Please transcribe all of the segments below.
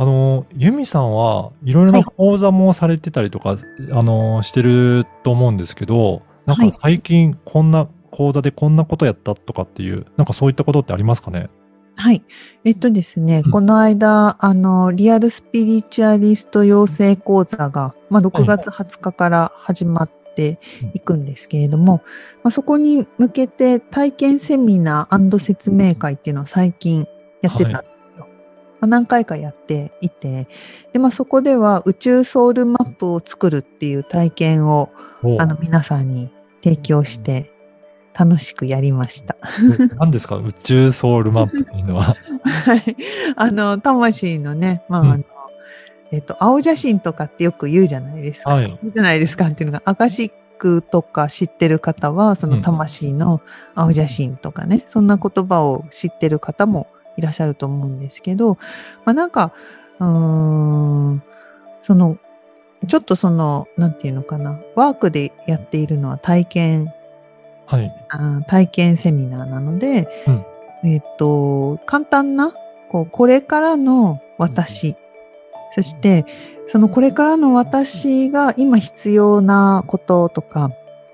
あの、ゆみさんはいろいろはない。講座もされてたりとか、あの、してると思うんですけど、なんはい。か最近こんな講座でこんなことやったとかっていう、なんかそういったことってありますかね？はい。えっとですね、うん。この間、あの、リアルスピリチュアリスト養成講座が、まあ、6月20日から始まっていくんですけれども、まあ、そこに向けて体験セミナー説明会っていうのを最近やってたんで。まあ、何回かやっていて、で、まあ、そこでは宇宙ソウルマップを作るっていう体験を、おあの、皆さんに提供して、楽しくやりました。何ですか？宇宙ソウルマップっていうのは。はい。あの、魂のね、まあ、うんあの、えっ、と、青写真とかってよく言うじゃないですか。はい。言うじゃないですかっていうのが、アカシックとか知ってる方は、その魂の青写真とかね、そんな言葉を知ってる方もいらっしゃると思うんですけど、まあなんか、うーん、その、ちょっとその、なんていうのかな、ワークでやっているのは体験はい。あー体験セミナーなので、うん。えっ、と、簡単な、こう、これからの私、そして、そのこれからの私が今必要なこととか、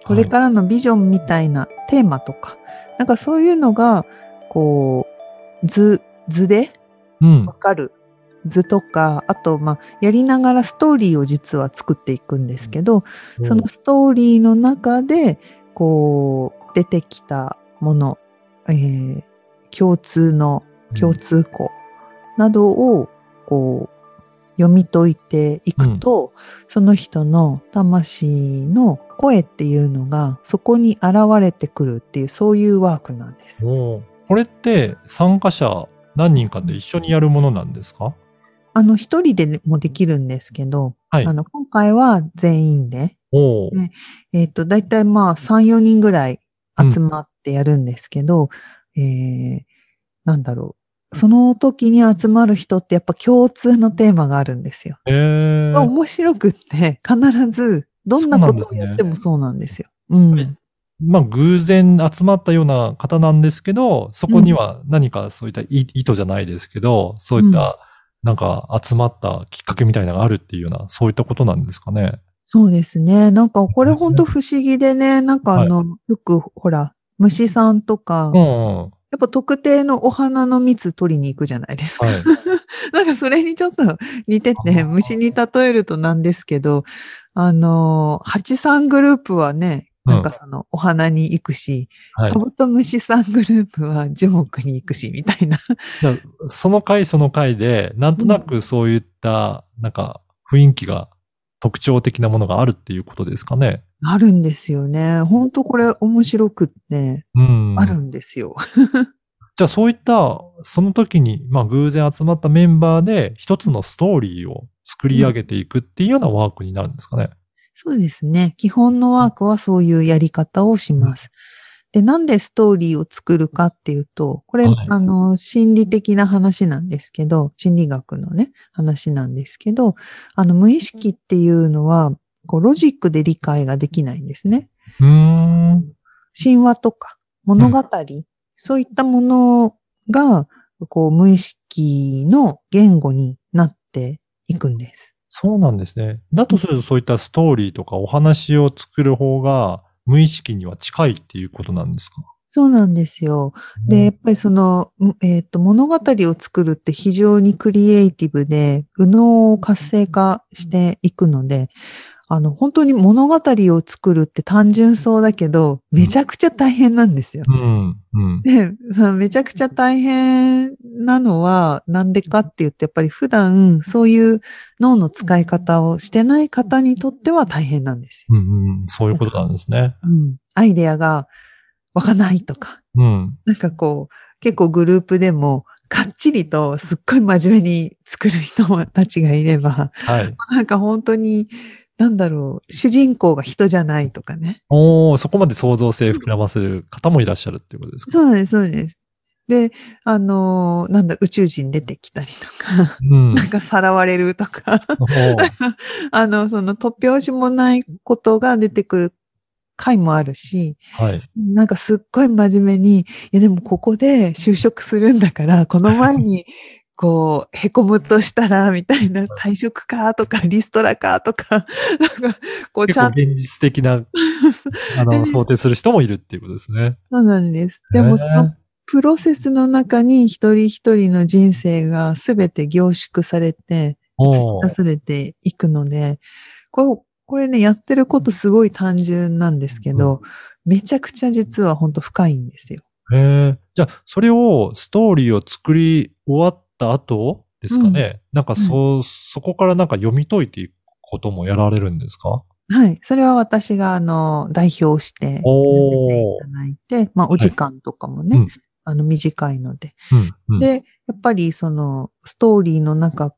これからのビジョンみたいなテーマとか、なんかそういうのが、こう、図、図でうん。わ。かる。図とか、あと、まあ、やりながらストーリーを実は作っていくんですけど、そのストーリーの中で、こう、出てきたもの、えー共通の、共通項などを、こう、読み解いていくと、その人の魂の声っていうのが、そこに現れてくるっていう、そういうワークなんです。これって参加者何人かで一緒にやるものなんですか？あの、一人でもできるんですけど、はいあ。の、今回は全員で、おーねえっ、と、だいたいまあ3、4人ぐらい集まってやるんですけど、えー、なんだろう。その時に集まる人ってやっぱ共通のテーマがあるんですよ。えーまあ面白くって必ずどんなことをやってもそうなんですよ。うん。まあ、偶然集まったような方なんですけど、そこには何かそういった意意図じゃないですけど、そういった、なんか集まったきっかけみたいなのがあるっていうような、そういったことなんですかね。そうですね。なんかこれほんと不思議でね、なんかあの、よくほら、虫さんとか、うんうん。やっぱ特定のお花の蜜取りに行くじゃないですか。はい。なんかそれにちょっと似てあて、ー虫に例えるとなんですけど、あのー、蜂さんグループはね、なんかそのお花に行くし、はいカ。ブトムシさんグループは樹木に行くし、みたいな。その回その回で、なんとなくそういった、なんか雰囲気が特徴的なものがあるっていうことですかね。あるんですよね。ほんとこれ面白くって、うん。あるんですよ。じゃあそういった、その時に、まあ偶然集まったメンバーで一つのストーリーを作り上げていくっていうようなワークになるんですかね。そうですね。基本のワークはそういうやり方をします。で、なんでストーリーを作るかっていうと、これ、はいあの、心理的な話なんですけど、心理学のね、話なんですけど、あの、無意識っていうのは、こう、ロジックで理解ができないんですね。うーん。神話とか物語、そういったものが、こう、無意識の言語になっていくんです。そうなんですね。だとするとそういったストーリーとかお話を作る方が無意識には近いっていうことなんですか？そうなんですよ。で、やっぱりその、んえっ、と、物語を作るって非常にクリエイティブで、右脳を活性化していくので、あの、本当に物語を作るって単純そうだけど、めちゃくちゃ大変なんですよ。うん、うん。で、そのめちゃくちゃ大変なのは、なんでかって言って、やっぱり普段そういう脳の使い方をしてない方にとっては大変なんですよ。うん、うん。そういうことなんですね。うん。アイデアが湧かないとか、うん。なんかこう、結構グループでも、かっちりとすっごい真面目に作る人たちがいれば、はい。なんか本当になんだろう、主人公が人じゃないとかね。おおそこまで創造性膨らませる方もいらっしゃるっていうことですか？そうなんです、そうです。で、あのーなんだ、宇宙人出てきたりとか、うん。なんかさらわれるとか、あの、その突拍子もないことが出てくる回もあるし、はい。なんかすっごい真面目に、いやでもここで就職するんだから、この前に、こう、へこむとしたら、みたいな退職かとか、リストラかとか、なんか、こう、ちゃんと、現実的な、あの、想定する人もいるっていうことですね。そうなんです。でもそのプロセスの中に一人一人の人生がすべて凝縮されて、出されていくので、これ、これね、やってることすごい単純なんですけど、めちゃくちゃ実は本当深いんですよ。へえ。じゃあ、それを、ストーリーを作り終わった後ですかね。なんか、そう、そこからなんか読み解いていくこともやられるんですか？はい。それは私が、あの、代表して、おていただいて、まあ、お時間とかもね、うんあの、短いので。うん。うん、で、やっぱり、その、ストーリーの中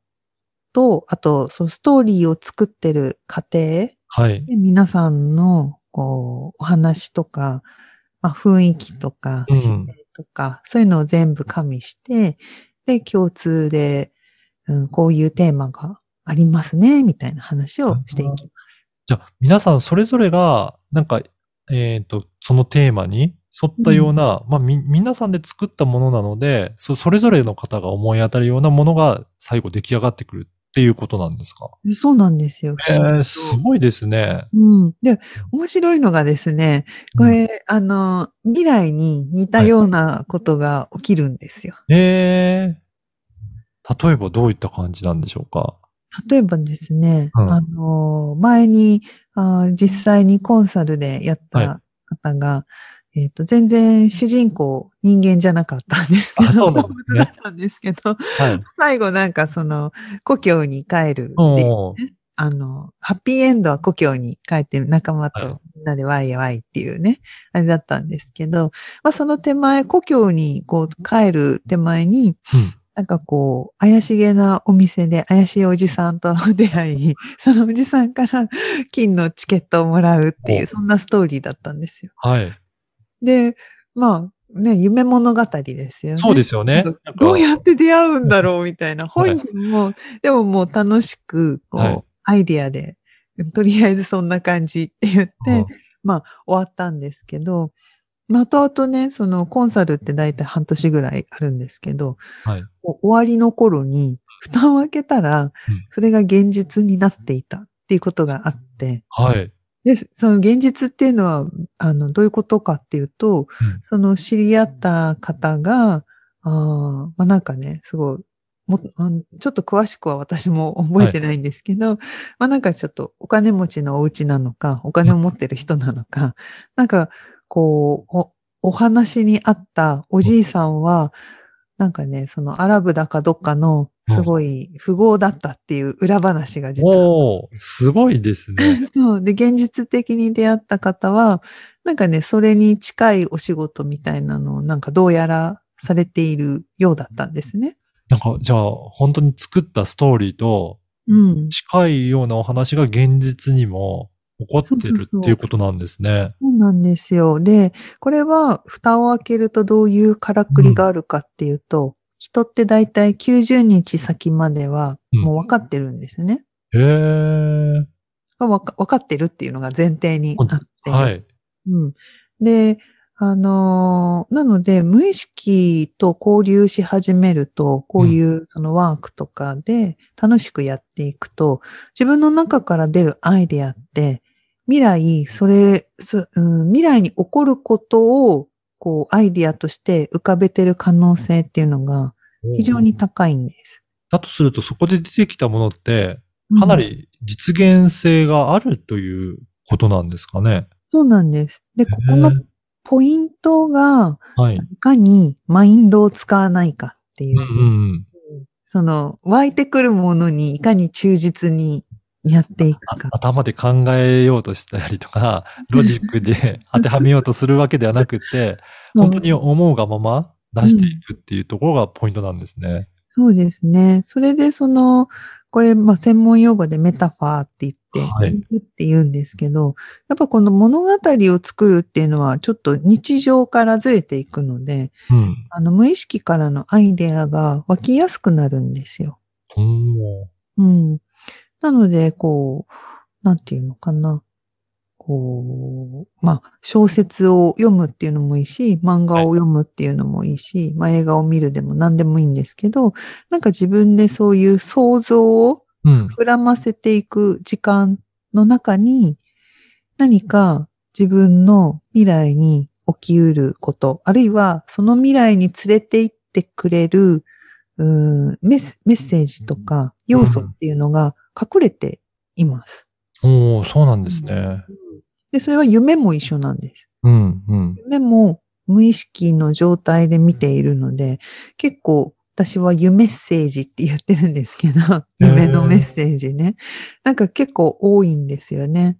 と、あと、そのストーリーを作ってる過程、はい。で皆さんの、こう、お話とか、まあ、雰囲気とか、うん姿勢とか、そういうのを全部加味して、で、共通で、うん、こういうテーマがありますね、みたいな話をしていきます。じゃあ、皆さんそれぞれが、なんか、えっ、と、そのテーマに沿ったような、まあ、み、皆さんで作ったものなので、そそれぞれの方が思い当たるようなものが最後出来上がってくるっていうことなんですか？そうなんですよ。えー、すごいですね。うん。で、面白いのがですね、これ、あの、未来に似たようなことが起きるんですよ。えー、例えばどういった感じなんでしょうか？例えばですね、うんあの、前にあー実際にコンサルでやった方が、えっ、と、全然主人公人間じゃなかったんですけど、動うなんですね物だったんですけど、はい。最後なんかその、故郷に帰るっていうおーあの、ハッピーエンドは故郷に帰って仲間はいとみんなでワイワイっていうね、あれだったんですけど、まあその手前、故郷にこう帰る手前に、うんなんかこう、怪しげなお店で怪しいおじさんと出会い、そのおじさんから金のチケットをもらうっていう、おそんなストーリーだったんですよ。はい。で、まあね、夢物語ですよね。そうですよね。どうやって出会うんだろうみたいな。本人も、でももう楽しく、こう、はいアイディアで、とりあえずそんな感じって言って、うんまあ終わったんですけど、まあ後々ね、そのコンサルって大体半年ぐらいあるんですけど、はい。お終わりの頃に、蓋を開けたら、それが現実になっていたっていうことがあって、はい。で、その現実っていうのは、あの、どういうことかっていうと、うん。その知り合った方が、あーまあなんかね、すごい、もちょっと詳しくは私も覚えてないんですけど、まあなんかちょっとお金持ちのお家なのか、お金を持ってる人なのか、なんかこう、おお話にあったおじいさんは、なんかね、そのアラブだかどっかのすごい富豪だったっていう裏話が実はおー、すごいですね。そう。で、現実的に出会った方は、なんかね、それに近いお仕事みたいなのを、なんかどうやらされているようだったんですね。なんか、じゃあ、本当に作ったストーリーとうん。近いようなお話が現実にも起こってるっていうことなんですね。そうなんですよ。で、これは、蓋を開けるとどういうからくりがあるかっていうと、人ってだいたい90日先までは、うんもう分かってるんですね。へー。わか分かってるっていうのが前提にあって。はい。うん。で、あのーなので、無意識と交流し始めると、こういうそのワークとかで楽しくやっていくと、自分の中から出るアイデアって、未来、それ、そうん、未来に起こることを、こう、アイデアとして浮かべてる可能性っていうのが非常に高いんです。だとすると、そこで出てきたものって、うんかなり実現性があるということなんですかね。そうなんです。で、ここのポイントが、はい。いかにマインドを使わないかっていうう、んうん。その湧いてくるものにいかに忠実にやっていくあか。頭で考えようとしたりとか、ロジックで当てはめようとするわけではなくて、本当に思うがまま出していくっていうところがポイントなんですね。そうですね。それでその、これ、まあ、専門用語でメタファーって言っって、はいって言うんですけど、やっぱこの物語を作るっていうのはちょっと日常からずれていくので、うん。あの無意識からのアイデアが湧きやすくなるんですよ。うん。うん。なので、こう、なんていうのかな。こう、まあ、小説を読むっていうのもいいし、漫画を読むっていうのもいいし、まあ映画を見るでも何でもいいんですけど、なんか自分でそういう想像をうん。膨らませていく時間の中に、何か自分の未来に起きうること、あるいはその未来に連れて行ってくれるメッセージとか要素っていうのが隠れています。おーそうなんですね。で、それは夢も一緒なんです。うん。うん。夢も無意識の状態で見ているので、結構私は夢メッセージって言ってるんですけど、夢のメッセージね。なんか結構多いんですよね。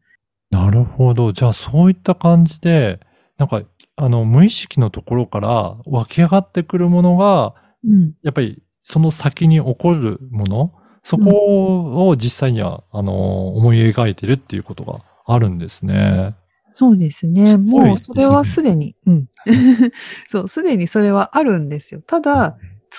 なるほど。じゃあ、そういった感じで、なんか、あの、無意識のところから湧き上がってくるものが、うん。やっぱり、その先に起こるもの、そこを実際には、あの、思い描いてるっていうことがあるんですね。そうですね。もうそれはすでに、うん。そう、すでにそれはあるんですよ。ただ、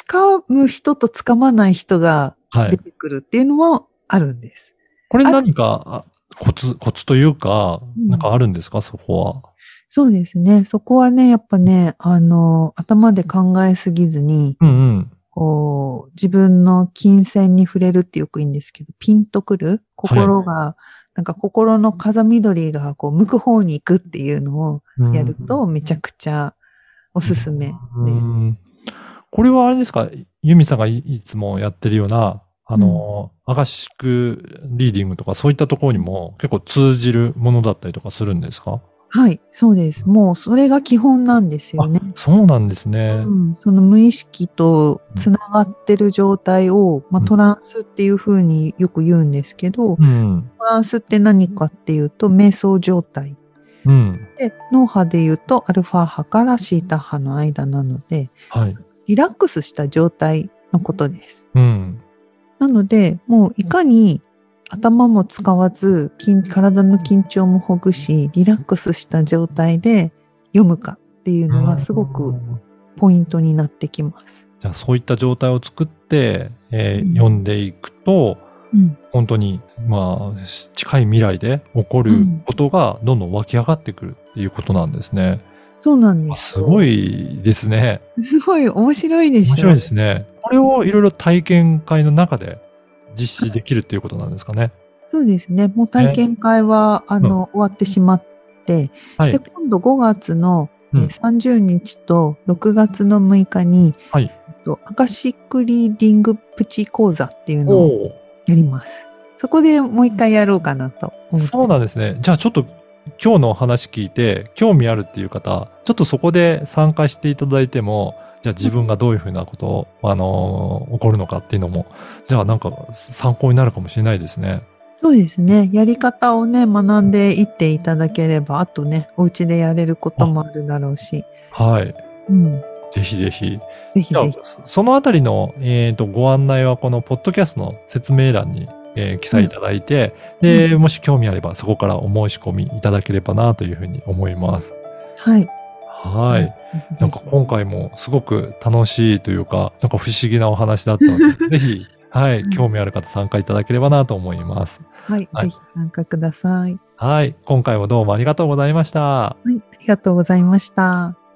掴む人と掴まない人がはい。出てくるっていうのはあるんです。これ何か、あコツ、コツというか、うんなんかあるんですか、そこは。そうですね。そこはね、やっぱね、あの、頭で考えすぎずに、うんうん。こう、自分の金銭に触れるってよく言うんですけど、ピンとくる心が、なんか心の風緑がこう向く方に行くっていうのをうん。やるとめちゃくちゃおすすめで。うん。これはあれですか？ユミさんがいいつもやってるような、あの、アカシックリーディングとかそういったところにも結構通じるものだったりとかするんですか？はい、そうです。もうそれが基本なんですよね。そうなんですね。うん、その無意識とつながってる状態を、まあ、うんトランスっていうふうによく言うんですけど、うん。トランスって何かっていうと、瞑想状態。うん。で、脳波で言うと、アルファ波からシータ波の間なので、はい。リラックスした状態のことです。うん。なので、もういかに頭も使わず、筋体の緊張もほぐし、リラックスした状態で読むかっていうのがすごくポイントになってきます。じゃあそういった状態を作って、えーうん読んでいくと、うん。本当に、まあ、し近い未来で起こることがどんどん湧き上がってくるっていうことなんですね。そうなんあです。すごいですね。すごい面白いでしょ。面白いですね。これをいろいろ体験会の中で実施できるっていうことなんですかね。そうですね。もう体験会は、あの、終わってしまって、はいで、。今度5月の、うんえー30日と6月の6日に、はい。えっとアカシックリーディングプチ講座っていうのをやります。そこでもう一回やろうかなと。そうなんですね。じゃあちょっと今日の話聞いて興味あるっていう方、ちょっとそこで参加していただいても、じゃあ自分がどういうふうなことを、あのー起こるのかっていうのも、じゃあなんか参考になるかもしれないですね。そうですね。やり方をね、学んでいっていただければ、あとね、お家でやれることもあるだろうし。はい。うん。ぜひぜひ。ぜひぜひ。そのあたりの、えー、とご案内はこのポッドキャストの説明欄に、えー記載いただいて、で、もし興味あればそこからお申し込みいただければなというふうに思います。はい。はい。なんか今回もすごく楽しいというか、なんか不思議なお話だったので、ぜひ、はい、興味ある方参加いただければなと思います。はい。はいぜひ参加ください。はい、今回もどうもありがとうございました。はい。ありがとうございました。